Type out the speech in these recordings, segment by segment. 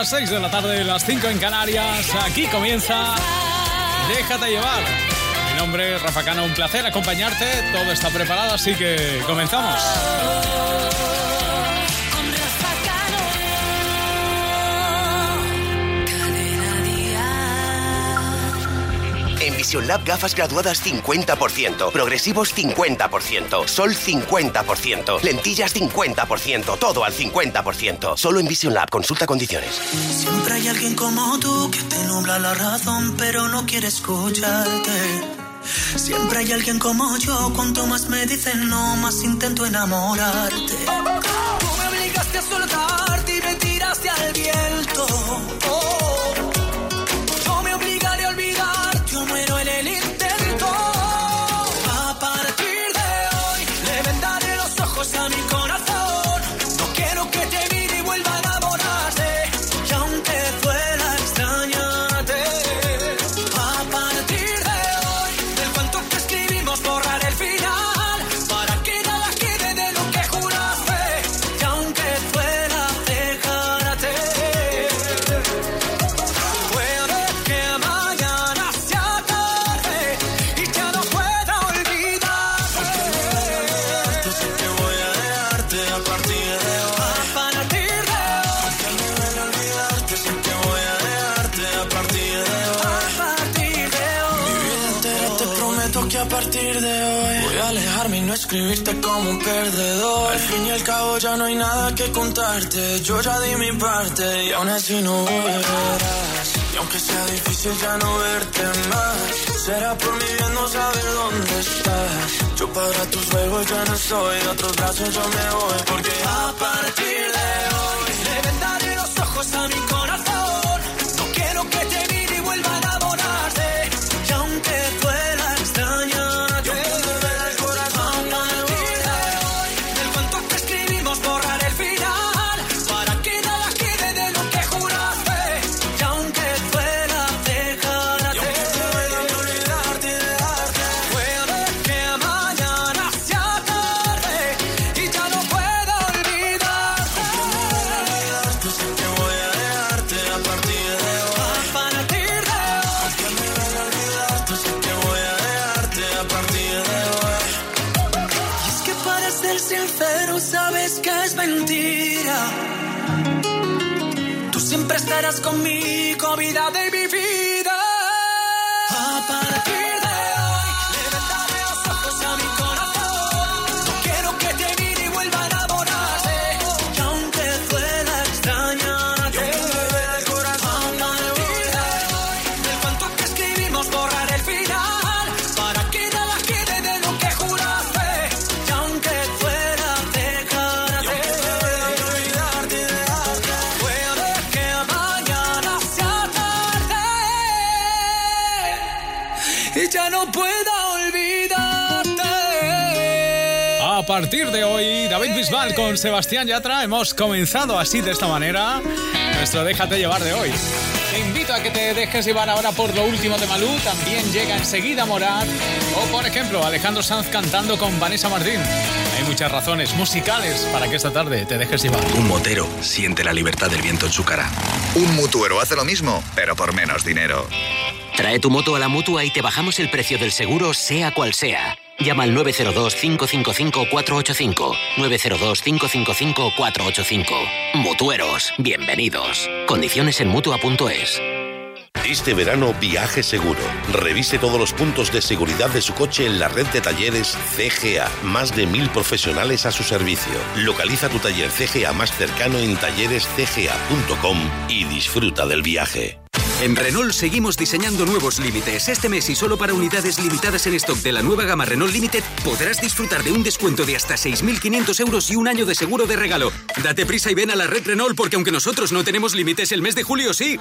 Las 6 de la tarde, las 5 en Canarias. Aquí comienza Déjate llevar. Mi nombre es Rafa Cano, un placer acompañarte. Todo está preparado, así que comenzamos. En Vision Lab gafas graduadas 50%, progresivos 50%, sol 50%, lentillas 50%, todo al 50%. Solo en Vision Lab, consulta condiciones. Siempre hay alguien como tú que te nubla la razón, pero no quiere escucharte. Siempre hay alguien como yo, cuanto más me dicen no, más intento enamorarte. Tú me obligaste a soltarte y me tiraste al viento. Oh. Al cabo ya no hay nada que contarte. Yo ya di mi parte y aún así no volverás. Y aunque sea difícil ya no verte más, será por mi bien no saber dónde estás. Yo para tus juegos ya no soy, de otros brazos yo me voy. Porque a partir de hoy le vendaré los ojos a mi corazón. Partir de hoy, David Bisbal con Sebastián Yatra hemos comenzado así de esta manera nuestro Déjate llevar de hoy. Te invito a que te dejes llevar ahora por lo último de Malú, también llega enseguida Morat o por ejemplo Alejandro Sanz cantando con Vanessa Martín. Hay muchas razones musicales para que esta tarde te dejes llevar. Un motero siente la libertad del viento en su cara. Un mutuero hace lo mismo, pero por menos dinero. Trae tu moto a la mutua y te bajamos el precio del seguro, sea cual sea. Llama al 902-555-485. 902-555-485. Mutueros, bienvenidos. Condiciones en mutua.es. Este verano viaje seguro. Revise todos los puntos de seguridad de su coche en la red de talleres CGA. Más de mil profesionales a su servicio. Localiza tu taller CGA más cercano en tallerescga.com y disfruta del viaje. En Renault seguimos diseñando nuevos límites. Este mes y solo para unidades limitadas en stock de la nueva gama Renault Limited podrás disfrutar de un descuento de hasta 6.500 euros y un año de seguro de regalo. Date prisa y ven a la red Renault porque aunque nosotros no tenemos límites, el mes de julio sí.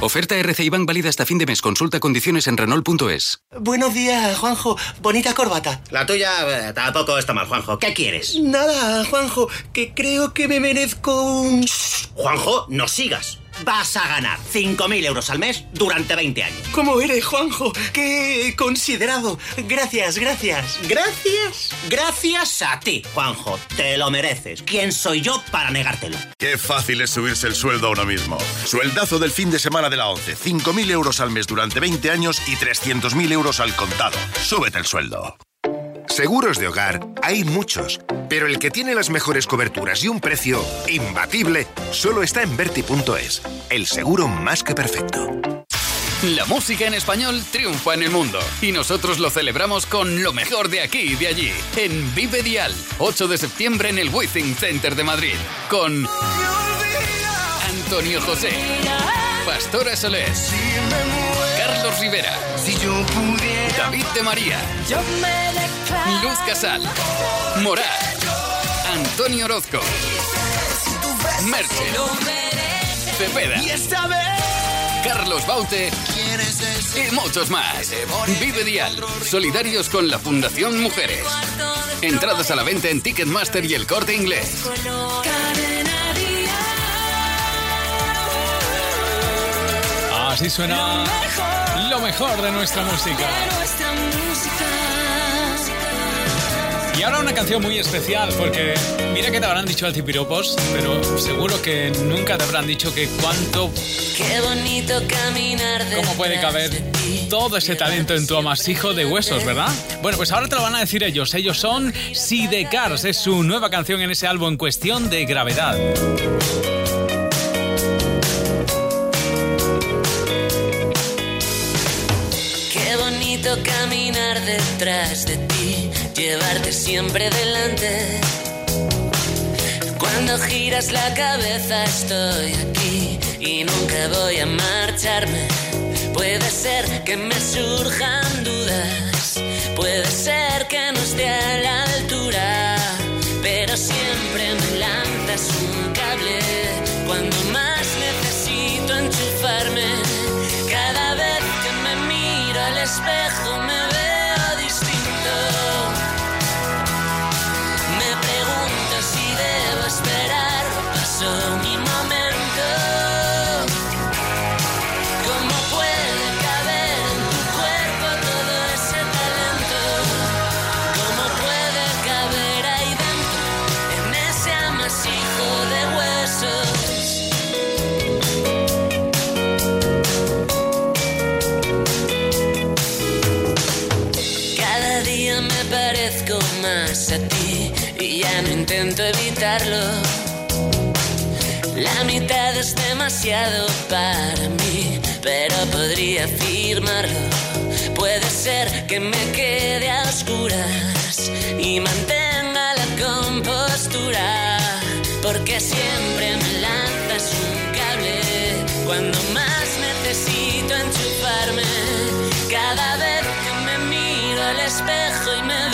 Oferta RCI Bank válida hasta fin de mes. Consulta condiciones en Renault.es. Buenos días, Juanjo. Bonita corbata. La tuya eh, tampoco está mal, Juanjo. ¿Qué quieres? Nada, Juanjo, que creo que me merezco un... Juanjo, no sigas. Vas a ganar 5.000 euros al mes durante 20 años. ¿Cómo eres, Juanjo? ¡Qué considerado! Gracias, gracias. Gracias. Gracias a ti, Juanjo. Te lo mereces. ¿Quién soy yo para negártelo? Qué fácil es subirse el sueldo a uno mismo. Sueldazo del fin de semana de la 11. 5.000 euros al mes durante 20 años y 300.000 euros al contado. Súbete el sueldo. Seguros de hogar hay muchos, pero el que tiene las mejores coberturas y un precio imbatible solo está en Berti.es, el seguro más que perfecto. La música en español triunfa en el mundo y nosotros lo celebramos con lo mejor de aquí y de allí en Vive Dial, 8 de septiembre en el Withing Center de Madrid con Antonio José, Pastora Solés, Carlos Rivera, David de María, Luz Casal, Morat, Antonio Orozco, Merche, Cepeda, Carlos Baute. Y muchos más. Vive Dial, solidarios con la Fundación Mujeres. Entradas a la venta en Ticketmaster y el corte inglés. Así suena lo mejor de nuestra música. Y ahora una canción muy especial, porque mira que te habrán dicho altipiropos, pero seguro que nunca te habrán dicho que cuánto, Qué bonito caminar de cómo puede caber todo ese talento en tu amasijo de huesos, ¿verdad? Bueno, pues ahora te lo van a decir ellos. Ellos son Sidecars, es su nueva canción en ese álbum Cuestión de Gravedad. Detrás de ti, llevarte siempre delante. Cuando giras la cabeza estoy aquí y nunca voy a marcharme. Puede ser que me surjan dudas, puede ser que no esté a la es demasiado para mí, pero podría afirmarlo. Puede ser que me quede a oscuras y mantenga la compostura, porque siempre me lanzas un cable cuando más necesito enchufarme. Cada vez que me miro al espejo y me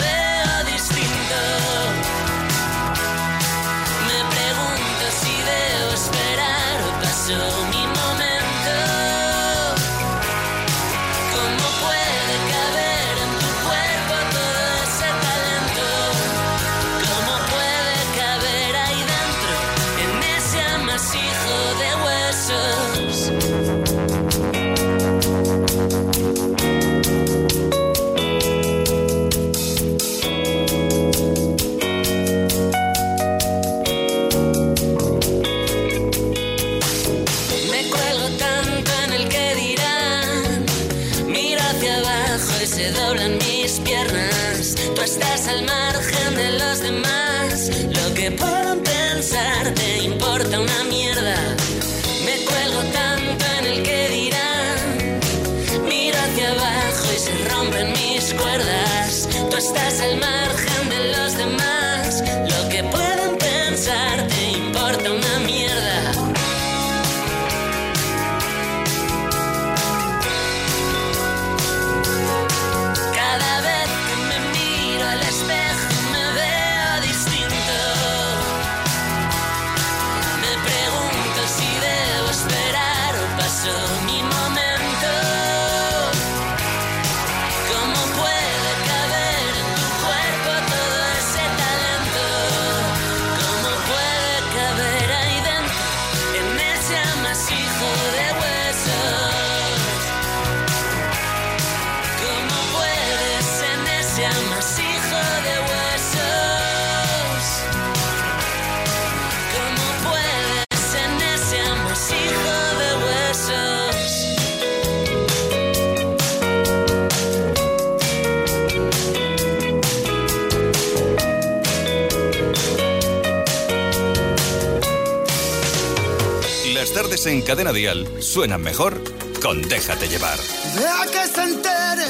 Cadena Dial suenan mejor con Déjate llevar. Deja que se entere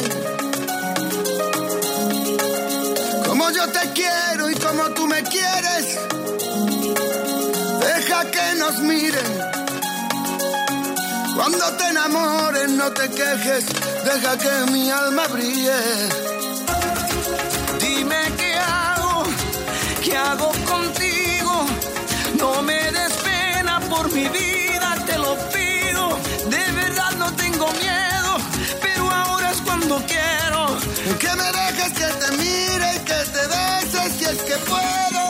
como yo te quiero y como tú me quieres. Deja que nos miren. Cuando te enamores no te quejes, deja que mi alma brille. Dime qué hago, qué hago contigo. No me des pena por mi vida, cuando quiero. Que me dejes que te mire y que te beses si es que puedo.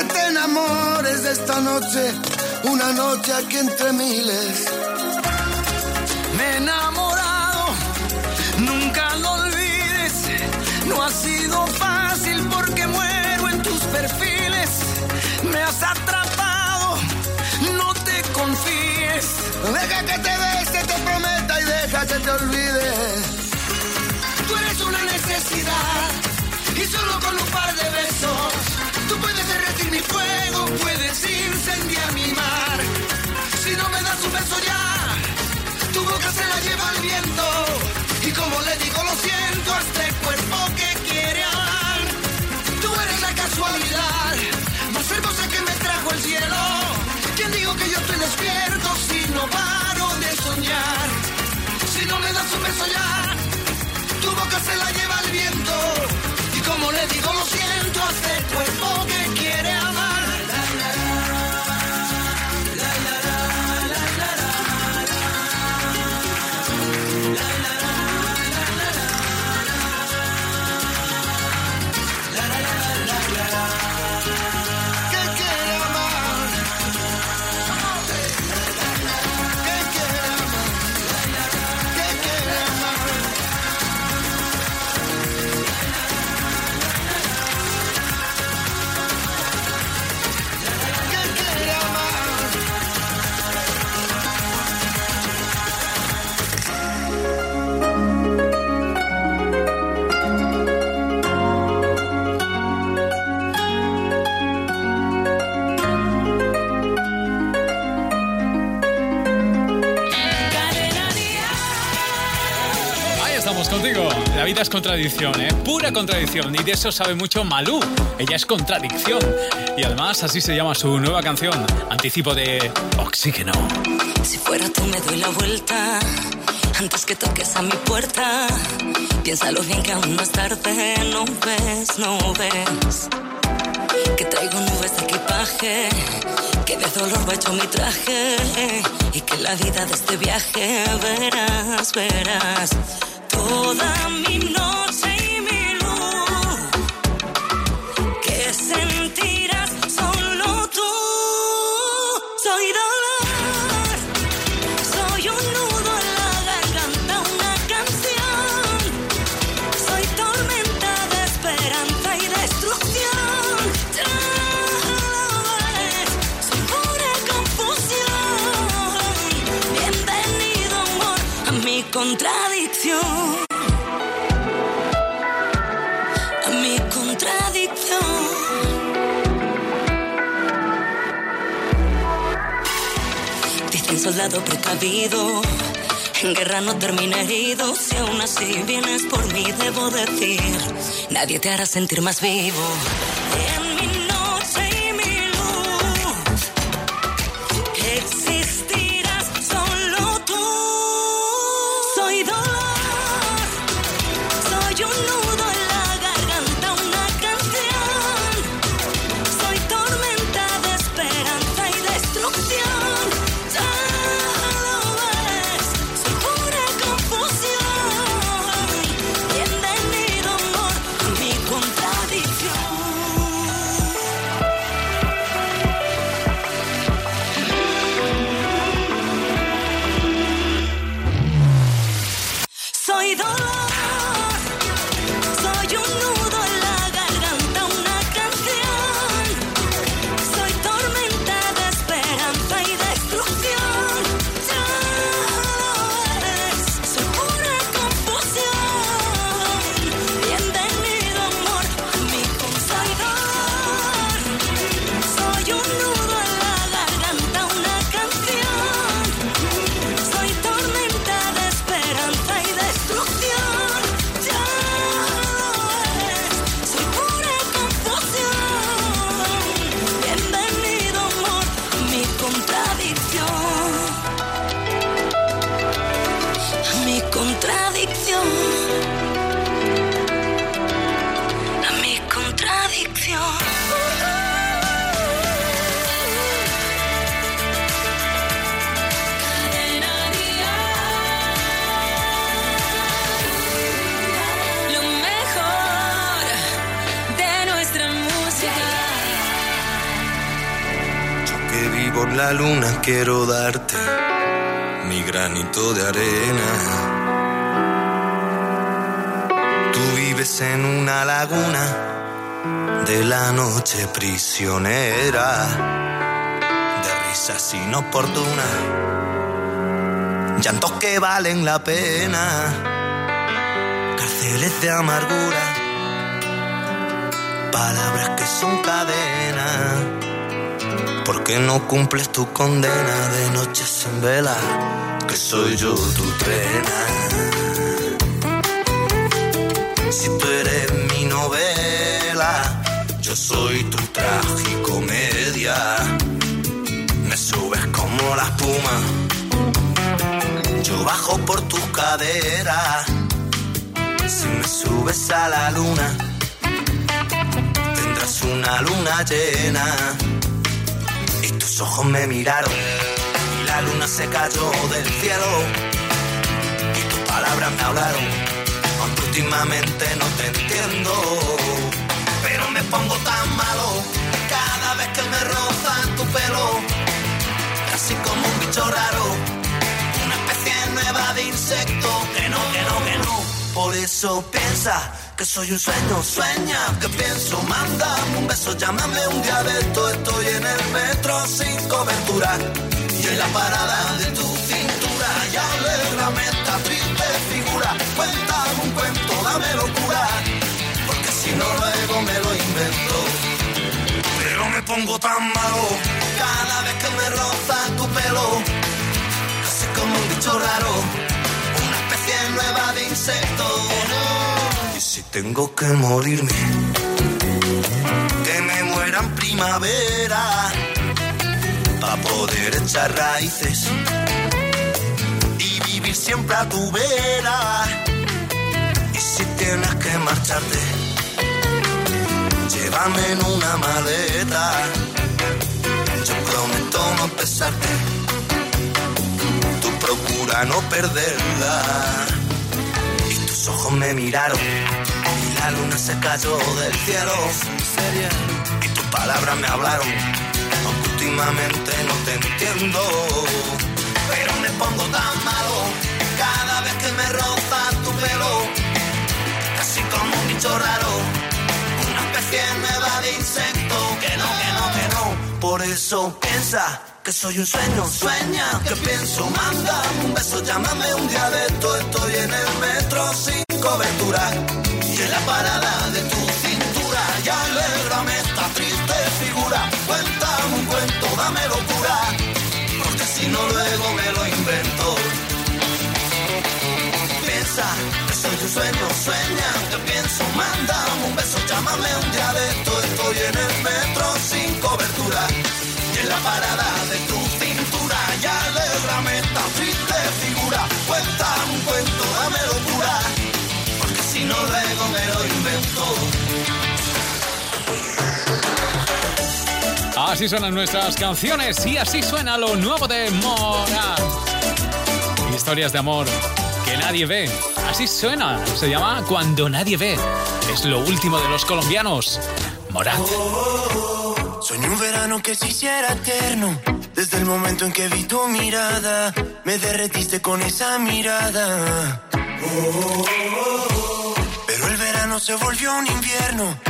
Que te enamores de esta noche, una noche aquí entre miles. Me he enamorado, nunca lo olvides. No ha sido fácil porque muero en tus perfiles. Me has atrapado, no te confíes. Deja que te bese, te prometa y deja que te olvide. Tú eres una necesidad y solo con un par de besos mi fuego, puedes incendiar mi mar. Si no me das un beso ya, tu boca se la lleva el viento y como le digo lo siento a este cuerpo que quiere amar. Tú eres la casualidad más hermosa que me trajo el cielo. ¿Quién digo que yo estoy despierto si no paro de soñar? Si no me das un beso ya, tu boca se la lleva el viento. Y como le digo, lo siento a este cuerpo que contradicción, ¿eh? Pura contradicción. Y de eso sabe mucho Malú. Ella es contradicción. Y además así se llama su nueva canción. Anticipo de Oxígeno. Si fuera tú me doy la vuelta antes que toques a mi puerta. Piénsalo bien que aún no es tarde, no ves, no ves. Que traigo nubes de equipaje, que de dolor va hecho mi traje. Y que la vida de este viaje verás, verás. Toda mi noche contradicción. A mi contradicción. Dicen soldado precavido, En guerra no termina herido, si aún así vienes por mí, debo decir, nadie te hará sentir más vivo. La luna quiero darte mi granito de arena. Tú vives en una laguna de la noche prisionera, de risas inoportunas, llantos que valen la pena, cárceles de amargura, palabras que son cadenas. ¿Por qué no cumples tu condena de noches en vela? Que soy yo tu trena. Si tú eres mi novela, yo soy tu tragicomedia. Me subes como la espuma, yo bajo por tus caderas. Si me subes a la luna, tendrás una luna llena tus ojos me miraron y la luna se cayó del cielo. Y tus palabras me hablaron aunque últimamente no te entiendo. Pero me pongo tan malo cada vez que me rozan tu pelo. Casi como un bicho raro una especie nueva de insecto. Que no, que no, que no. Por eso piensa que soy un sueño, sueña que pienso, mándame un beso, llámame un día de esto, estoy en el metro sin cobertura. Y en la parada de tu cintura y alégrame esta triste figura, cuéntame un cuento, dame locura, porque si no luego me lo invento, pero me pongo tan malo cada vez que me roza tu pelo, casi como un bicho raro, una especie nueva de insecto. Si tengo que morirme, que me muera en primavera, para poder echar raíces y vivir siempre a tu vera. Y si tienes que marcharte, llévame en una maleta. Yo prometo no pesarte, tú procura no perderla. Me miraron y la luna se cayó del cielo. Y tus palabras me hablaron, últimamente no te entiendo. Pero me pongo tan malo cada vez que me roza tu pelo. Casi como un bicho raro, una especie nueva de insecto. Que no, que no, que no. Por eso piensa que soy un sueño, sueña que pienso, manda un beso, llámame un día de esto, estoy en el metro sin cobertura. Y en la parada de tu cintura y alégrame esta triste figura, cuéntame un cuento, dame locura, porque si no luego me lo invento, piensa que soy tu sueño, sueña, te pienso, manda un beso, llámame un día de esto, estoy en el Así suenan nuestras canciones y así suena lo nuevo de Mora. Historias de amor que nadie ve. Así suena. Se llama Cuando nadie ve. Es lo último de los colombianos. Morat. Soñé un verano que se hiciera eterno. Desde el momento en que vi tu mirada, me derretiste con esa mirada. Pero el verano se volvió un invierno.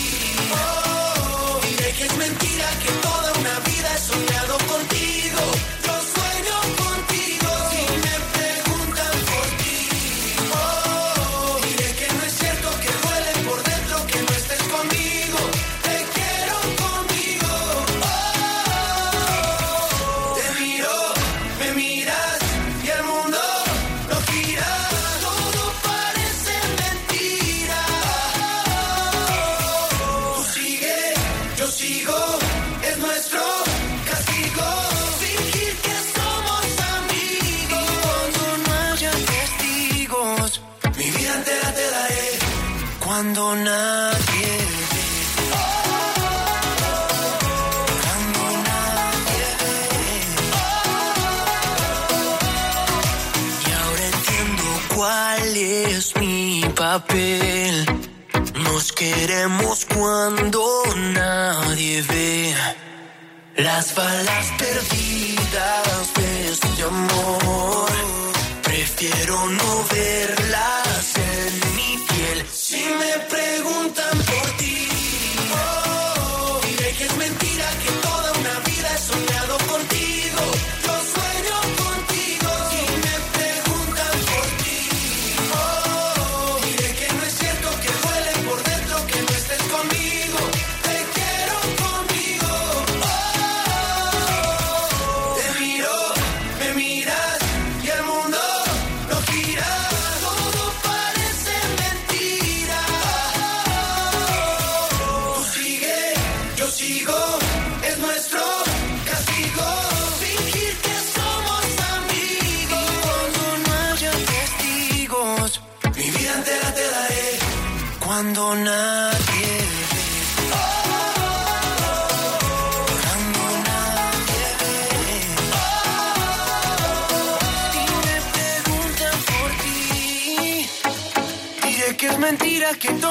que es mentira que toda una vida he soñado contigo. Cuando nadie ve. Y ahora entiendo cuál es mi papel. Nos queremos cuando nadie ve. Las balas perdidas de este amor. Prefiero no verlas. Si me preguntan por ti,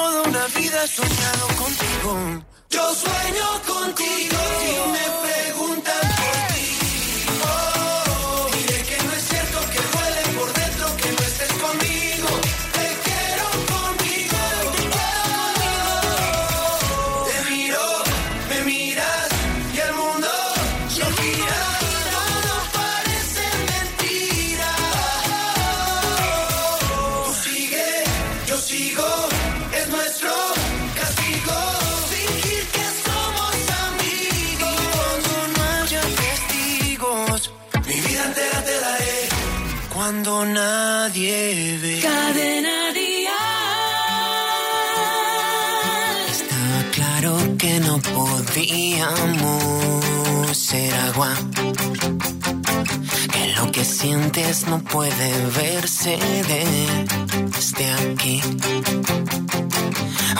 toda una vida he soñado contigo. Yo sueño contigo. Si me preguntan Cuando nadie ve. Cadena Está claro que no podíamos ser agua. Que lo que sientes no puede verse desde aquí.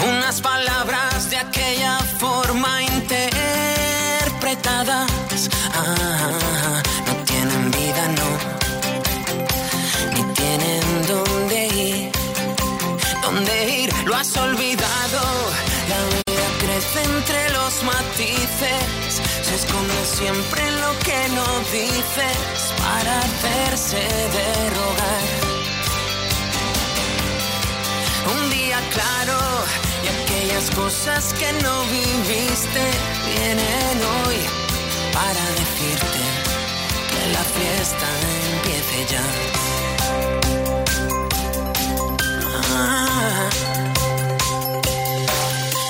Unas palabras de aquella forma interpretadas ah, dónde ir, lo has olvidado. La vida crece entre los matices, se esconde siempre en lo que no dices para hacerse de rogar. Un día claro y aquellas cosas que no viviste vienen hoy para decirte que la fiesta empiece ya.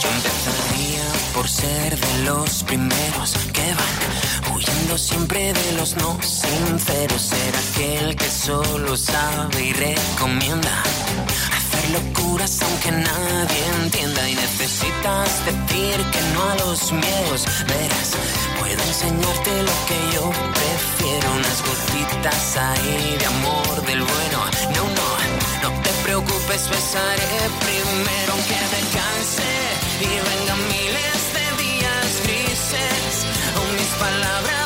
Yo empezaría por ser de los primeros que van huyendo siempre de los no sinceros. Ser aquel que solo sabe y recomienda hacer locuras aunque nadie entienda. Y necesitas decir que no a los miedos. Verás, puedo enseñarte lo que yo prefiero. Unas gotitas ahí de amor del bueno. No, no, preocupes, besaré primero aunque me canse y vengan miles de días grises. Mis palabras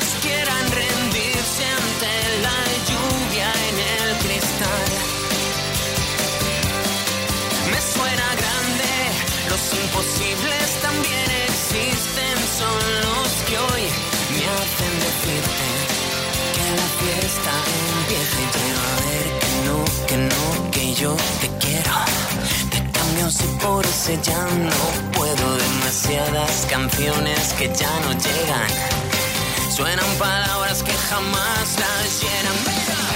ya no puedo, demasiadas canciones que ya no llegan. Suenan palabras que jamás las llenan.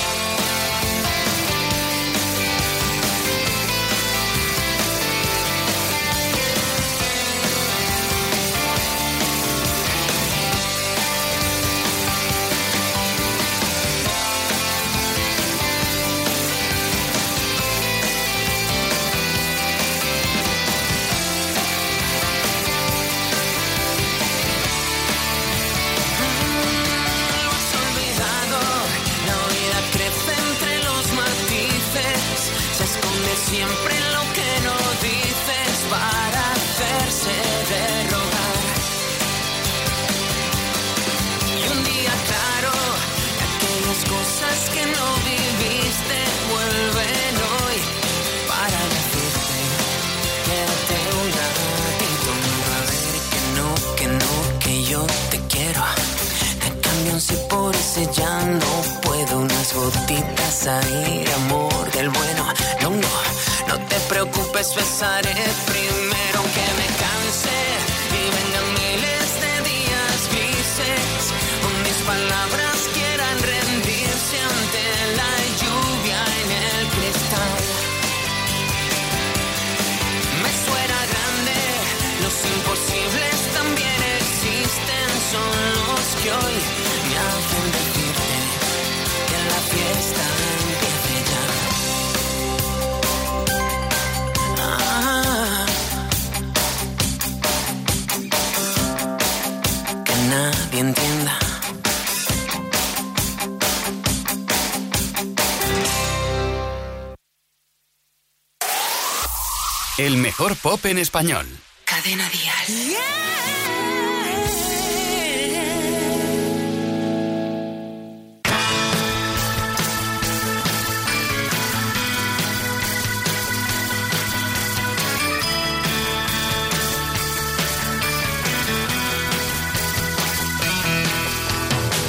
Pop en español. Cadena Díaz.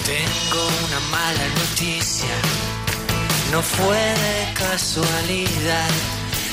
Tengo una mala noticia, no fue de casualidad.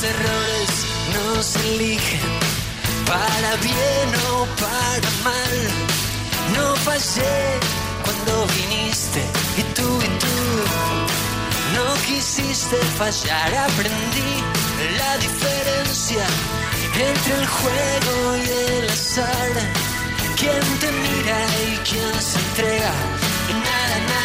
Los errores no se eligen para bien o para mal. No fallé cuando viniste y tú y tú no quisiste fallar. Aprendí la diferencia entre el juego y el azar. Quién te mira y quién se entrega. Y nada, nada.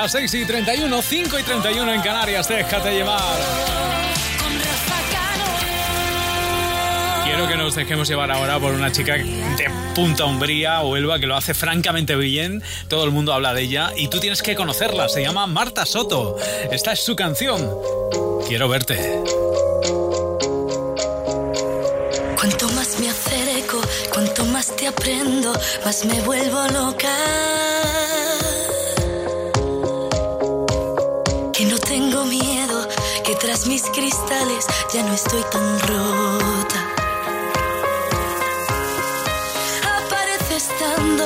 Las 6 y 31, 5 y 31 en Canarias, déjate llevar. Quiero que nos dejemos llevar ahora por una chica de Punta Umbría o Elba que lo hace francamente bien. Todo el mundo habla de ella y tú tienes que conocerla. Se llama Marta Soto. Esta es su canción. Quiero verte. Cuanto más me acerco, cuanto más te aprendo, más me vuelvo loca mis cristales, ya no estoy tan rota. Aparece estando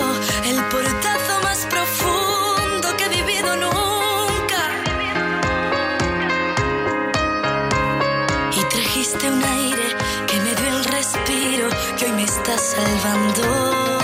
el portazo más profundo que he vivido nunca. Y trajiste un aire que me dio el respiro que hoy me está salvando.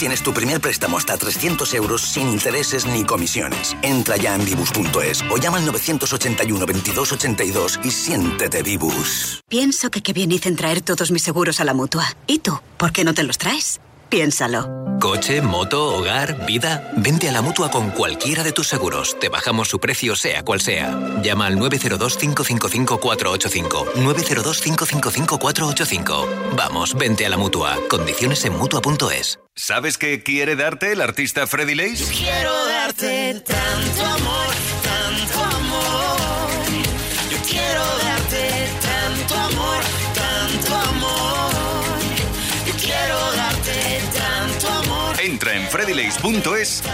Tienes tu primer préstamo hasta 300 euros sin intereses ni comisiones. Entra ya en Vibus.es o llama al 981 22 82 y siéntete Vibus. Pienso que qué bien hice en traer todos mis seguros a la mutua. ¿Y tú? ¿Por qué no te los traes? Piénsalo. Coche, moto, hogar, vida. Vente a la mutua con cualquiera de tus seguros. Te bajamos su precio, sea cual sea. Llama al 902-555-485. 902-555-485. Vamos, vente a la mutua. Condiciones en mutua.es. ¿Sabes qué quiere darte el artista Freddy Lace? Quiero darte tanto amor, tanto amor.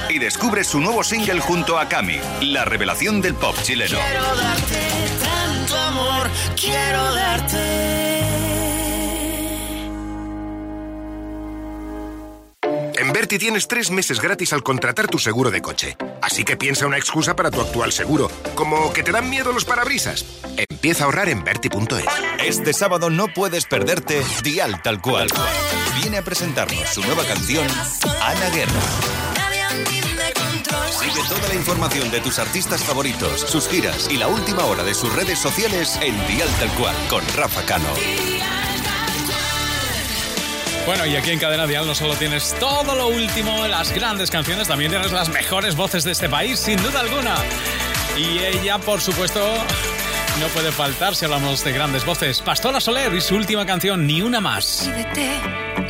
Y descubre su nuevo single junto a Cami, la revelación del pop chileno. Quiero darte tanto amor, quiero darte. En Berti tienes tres meses gratis al contratar tu seguro de coche. Así que piensa una excusa para tu actual seguro, como que te dan miedo los parabrisas. Empieza a ahorrar en Berti.es. Este sábado no puedes perderte Dial Tal Cual. Viene a presentarnos su nueva canción, Ana Guerra. Sigue toda la información de tus artistas favoritos, sus giras y la última hora de sus redes sociales en Dial Tal Cual con Rafa Cano. Bueno, y aquí en Cadena Dial no solo tienes todo lo último, las grandes canciones, también tienes las mejores voces de este país, sin duda alguna. Y ella, por supuesto, no puede faltar si hablamos de grandes voces. Pastora Soler y su última canción, Ni una más.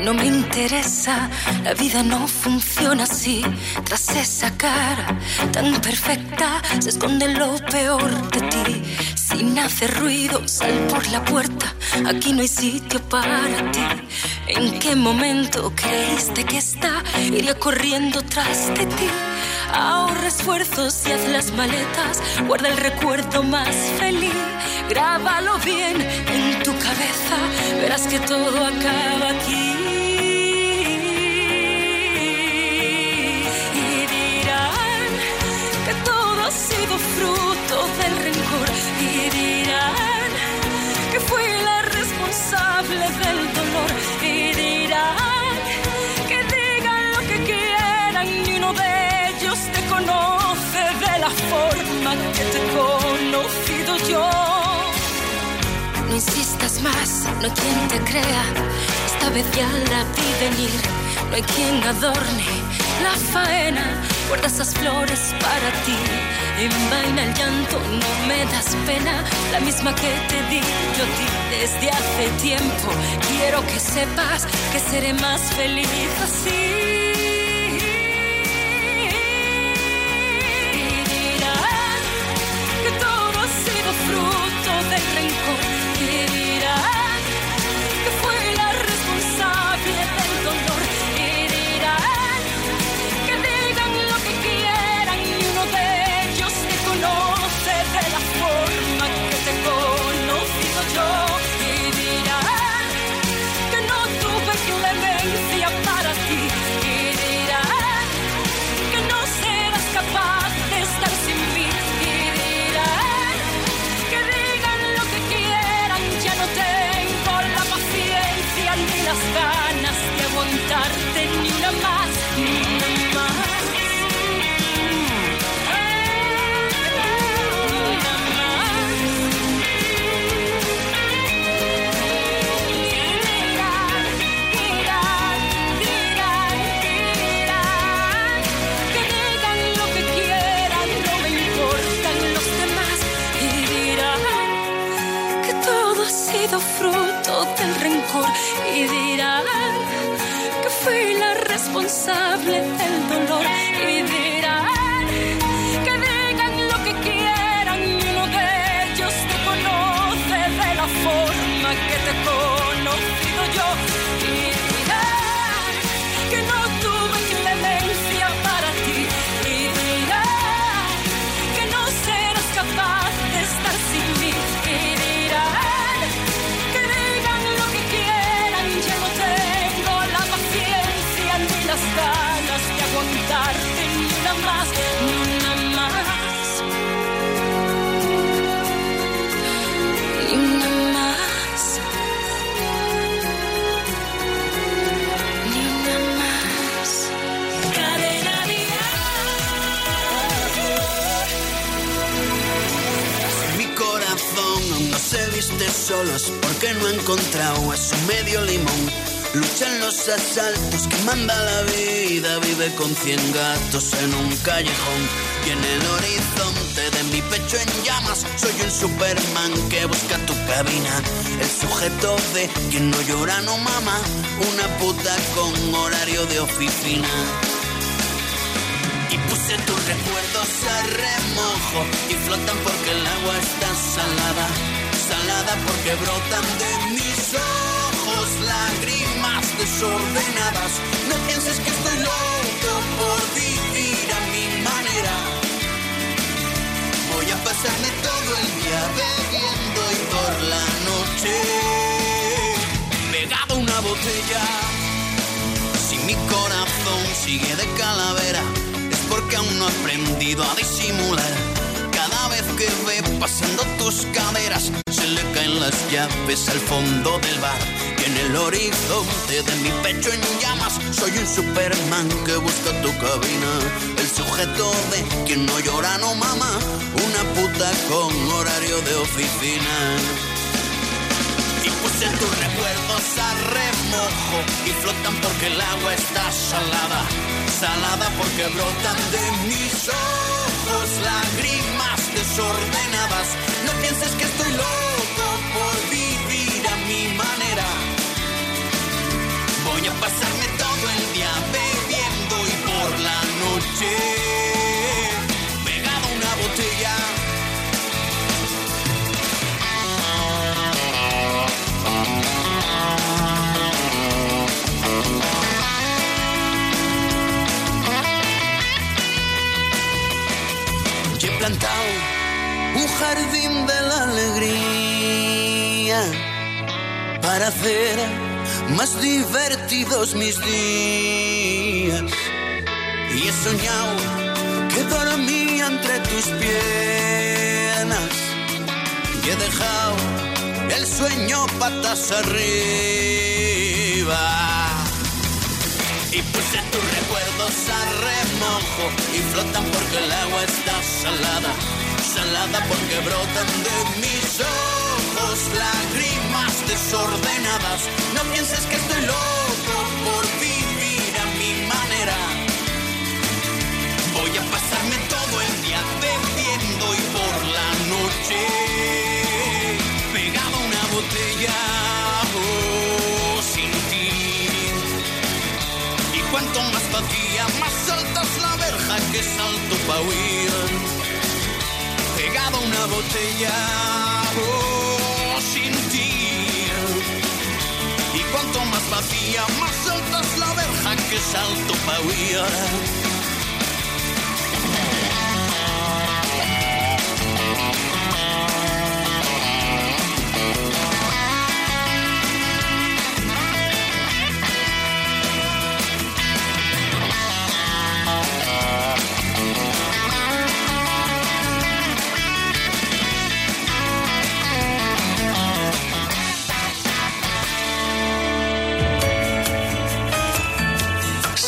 No me interesa, la vida no funciona así. Tras esa cara tan perfecta se esconde lo peor de ti. Sin hacer ruido, sal por la puerta, aquí no hay sitio para ti. ¿En qué momento creíste que esta iría corriendo tras de ti? Ahorra esfuerzos y haz las maletas, guarda el recuerdo más feliz. Grábalo bien en tu cabeza, verás que todo acaba aquí. Y dirán que todo ha sido fruto del rencor. Y dirán que fui la responsable del dolor. No hay quien te crea. Esta vez ya la vi venir. No hay quien adorne la faena. Guarda esas flores para ti. Envaina el llanto, no me das pena. La misma que te di yo ti desde hace tiempo. Quiero que sepas que seré más feliz así. Fruto del responsable viste solo es porque no ha encontrado a su medio limón. Lucha en los asaltos que manda la vida, vive con cien gatos en un callejón. Y en el horizonte de mi pecho en llamas, soy un Superman que busca tu cabina. El sujeto de quien no llora no mama, una puta con horario de oficina. Y puse tus recuerdos a remojo y flotan porque el agua está salada. Salada porque brotan de mis ojos lágrimas desordenadas. No pienses que estoy loco por vivir a mi manera. Voy a pasarme todo el día bebiendo y por la noche pegado a una botella. Si mi corazón sigue de calavera, es porque aún no he aprendido a disimular. Cada vez que ve pasando tus caderas, las llaves al fondo del bar. Y en el horizonte de mi pecho en llamas, soy un Superman que busca tu cabina. El sujeto de quien no llora no mama, una puta con horario de oficina. Y puse tus recuerdos a remojo y flotan porque el agua está salada. Salada porque brotan de mis ojos lágrimas desordenadas. No pienses que estoy loco pasarme todo el día bebiendo y por la noche pegado una botella. Y he plantado un jardín de la alegría para hacer más divertidos mis días. Y he soñado que dormía entre tus piernas y he dejado el sueño patas arriba. Y puse tus recuerdos a remojo y flotan porque el agua está salada. Salada porque brotan de mis ojos lágrimas desordenadas. No pienses que estoy loco por vivir a mi manera. Voy a pasarme todo el día bebiendo y por la noche pegado una botella oh, sin ti. Y cuanto más vacía, más alta es la verja que salto pa' huir. Pegado una botella oh, más vacía, más alta es la verja que salto pa' huir.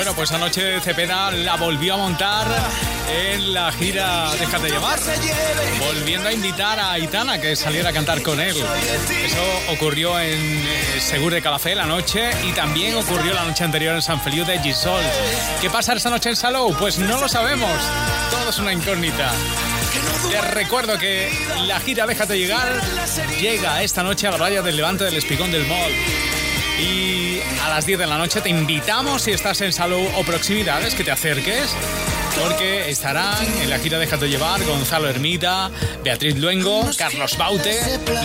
Bueno, pues anoche Cepeda la volvió a montar en la gira Déjate llevar, volviendo a invitar a Aitana que saliera a cantar con él. Eso ocurrió en eh, Segur de Calafé la noche y también ocurrió la noche anterior en San Feliu de Gisol. ¿Qué pasa esta noche en Salou? Pues no lo sabemos. Todo es una incógnita. Te recuerdo que la gira Déjate llegar llega esta noche a la raya del Levante del Espigón del Mall. Y a las 10 de la noche te invitamos, si estás en Salou o proximidades, que te acerques porque estarán en la gira Déjate llevar Gonzalo Ermita, Beatriz Luengo, Carlos Baute,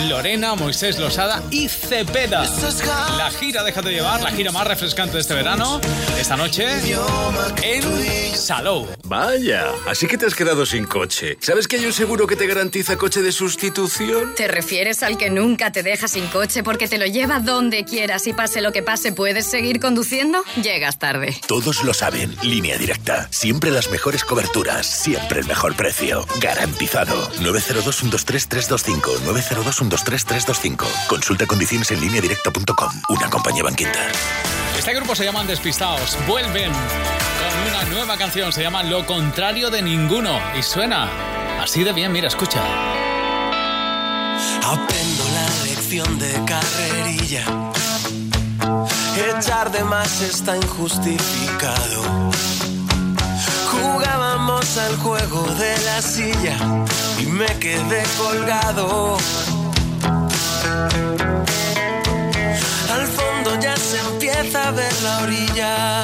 Lorena, Moisés Losada y Cepeda. La gira Déjate llevar, la gira más refrescante de este verano, esta noche en Salou. Vaya, así que te has quedado sin coche. ¿Sabes que hay un seguro que te garantiza coche de sustitución? ¿Te refieres al que nunca te deja sin coche porque te lo lleva donde quieras y pase lo que pase, puedes seguir conduciendo? Llegas tarde. Todos lo saben. Línea directa. Siempre las mejores coberturas. Siempre el mejor precio. Garantizado. 902-123-325. 902-123-325. Consulta condiciones en línea directa.com. Una compañía banquita. Este grupo se llaman Despistados. Vuelven con una nueva canción. Se llama Lo contrario de ninguno. Y suena así de bien. Mira, escucha. Aprendo la lección de carrerilla. Echar de más está injustificado. Al juego de la silla y me quedé colgado. Al fondo ya se empieza a ver la orilla,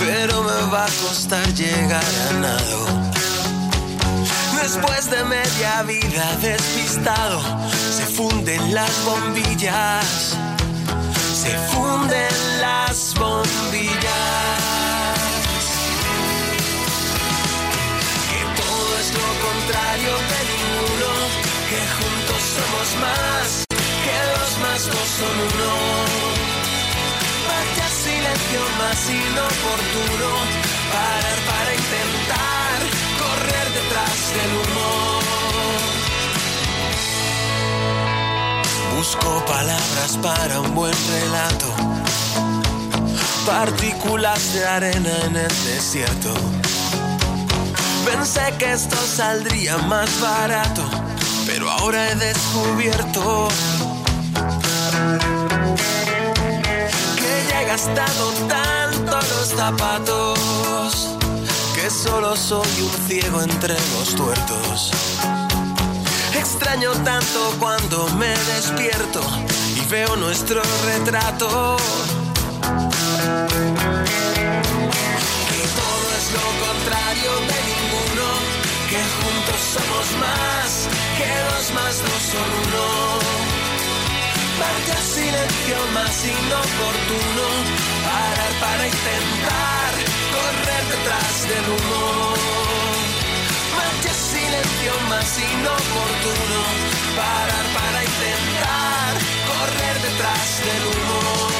pero me va a costar llegar a nado. Después de media vida despistado, se funden las bombillas, se funden las bombillas. Lo contrario de ninguno, que juntos somos más, que dos más dos son uno. Vaya silencio más inoportuno, parar para intentar correr detrás del humo. Busco palabras para un buen relato, partículas de arena en el desierto. Pensé que esto saldría más barato, pero ahora he descubierto que ya he gastado tanto los zapatos que solo soy un ciego entre los tuertos. Extraño tanto cuando me despierto y veo nuestro retrato. Lo contrario de ninguno, que juntos somos más, que dos más dos son uno. Vaya silencio más inoportuno, parar para intentar correr detrás del humo. Vaya silencio más inoportuno, parar para intentar correr detrás del humo.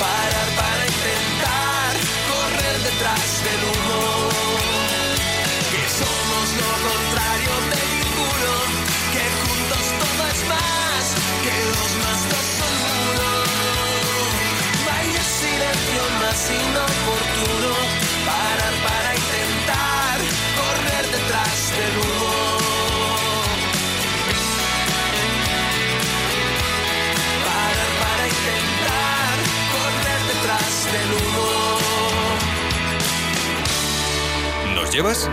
parar para intentar correr detrás del humo. Que somos lo contrario de ninguno, que juntos todo es más, que dos más dos son uno. Vaya silencio más inoportuno, del humo. ¿Nos llevas?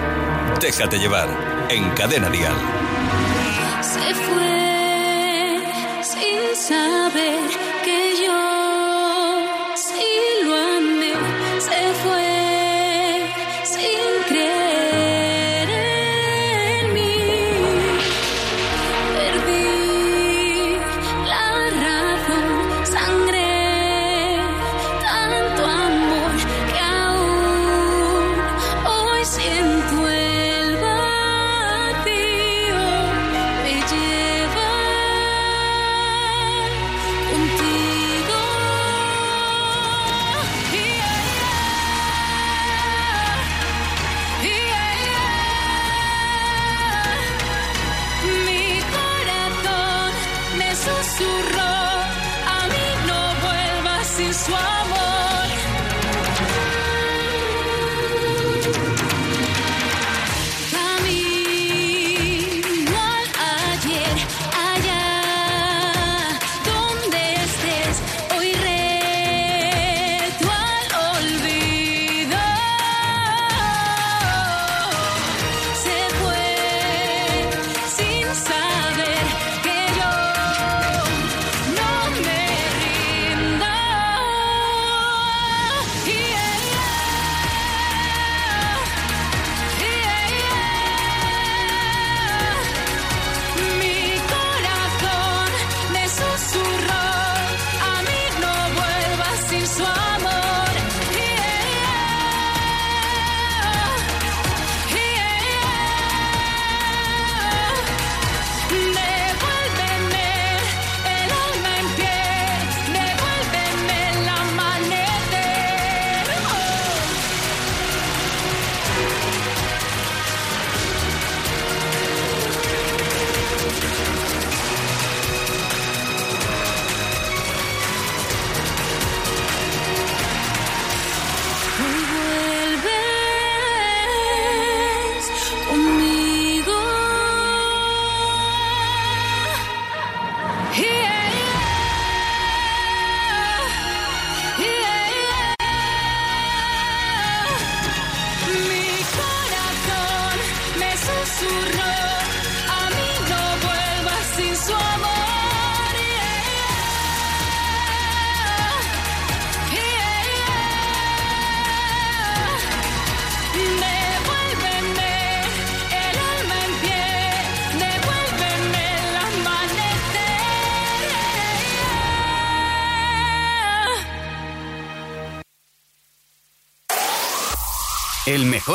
Déjate llevar. En Cadena Dial. Se fue sin saber que yo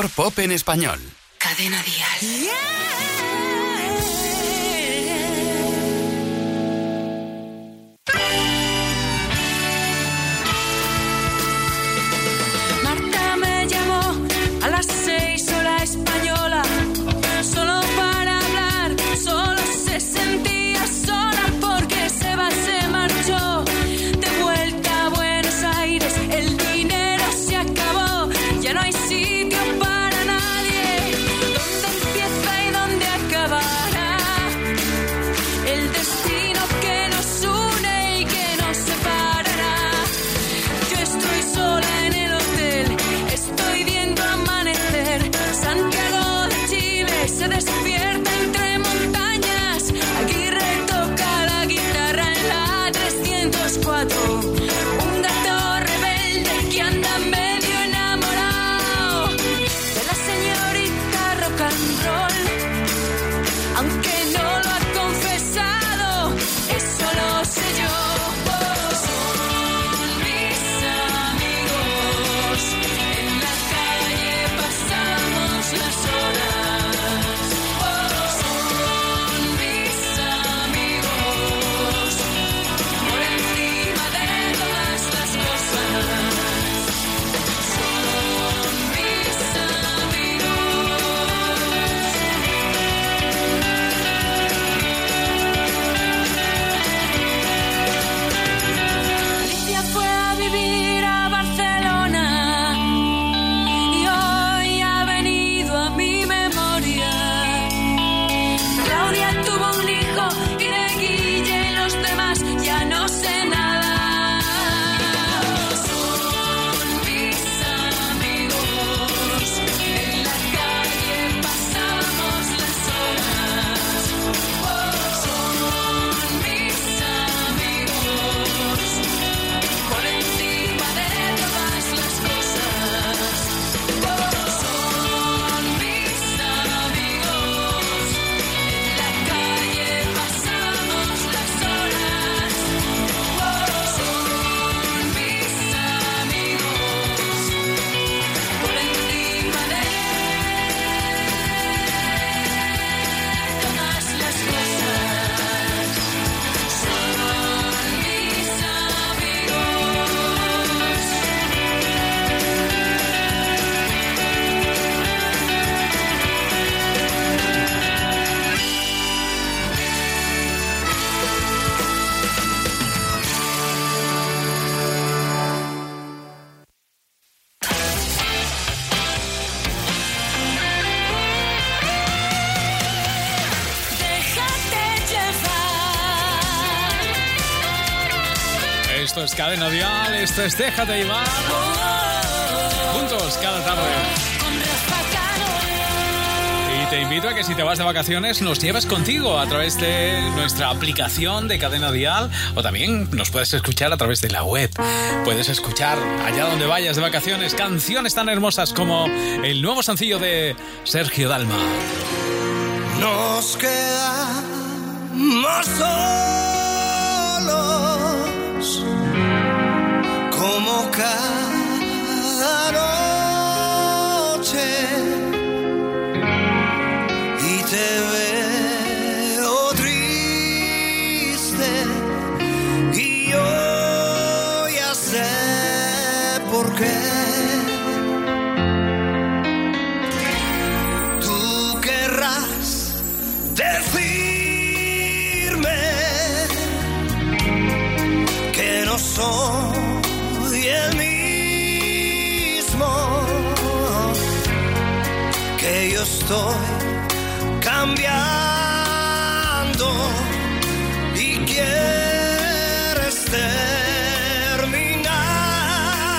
mejor pop en español. Cadena Dial. Marta Dial, esto es Déjate llevar. Juntos cada tarde. Y te invito a que si te vas de vacaciones nos lleves contigo a través de nuestra aplicación de Cadena Dial o también nos puedes escuchar a través de la web. Puedes escuchar allá donde vayas de vacaciones canciones tan hermosas como el nuevo sencillo de Sergio Dalma. Nos quedamos solos como cada noche y te veo triste y yo ya sé por qué. Tú estoy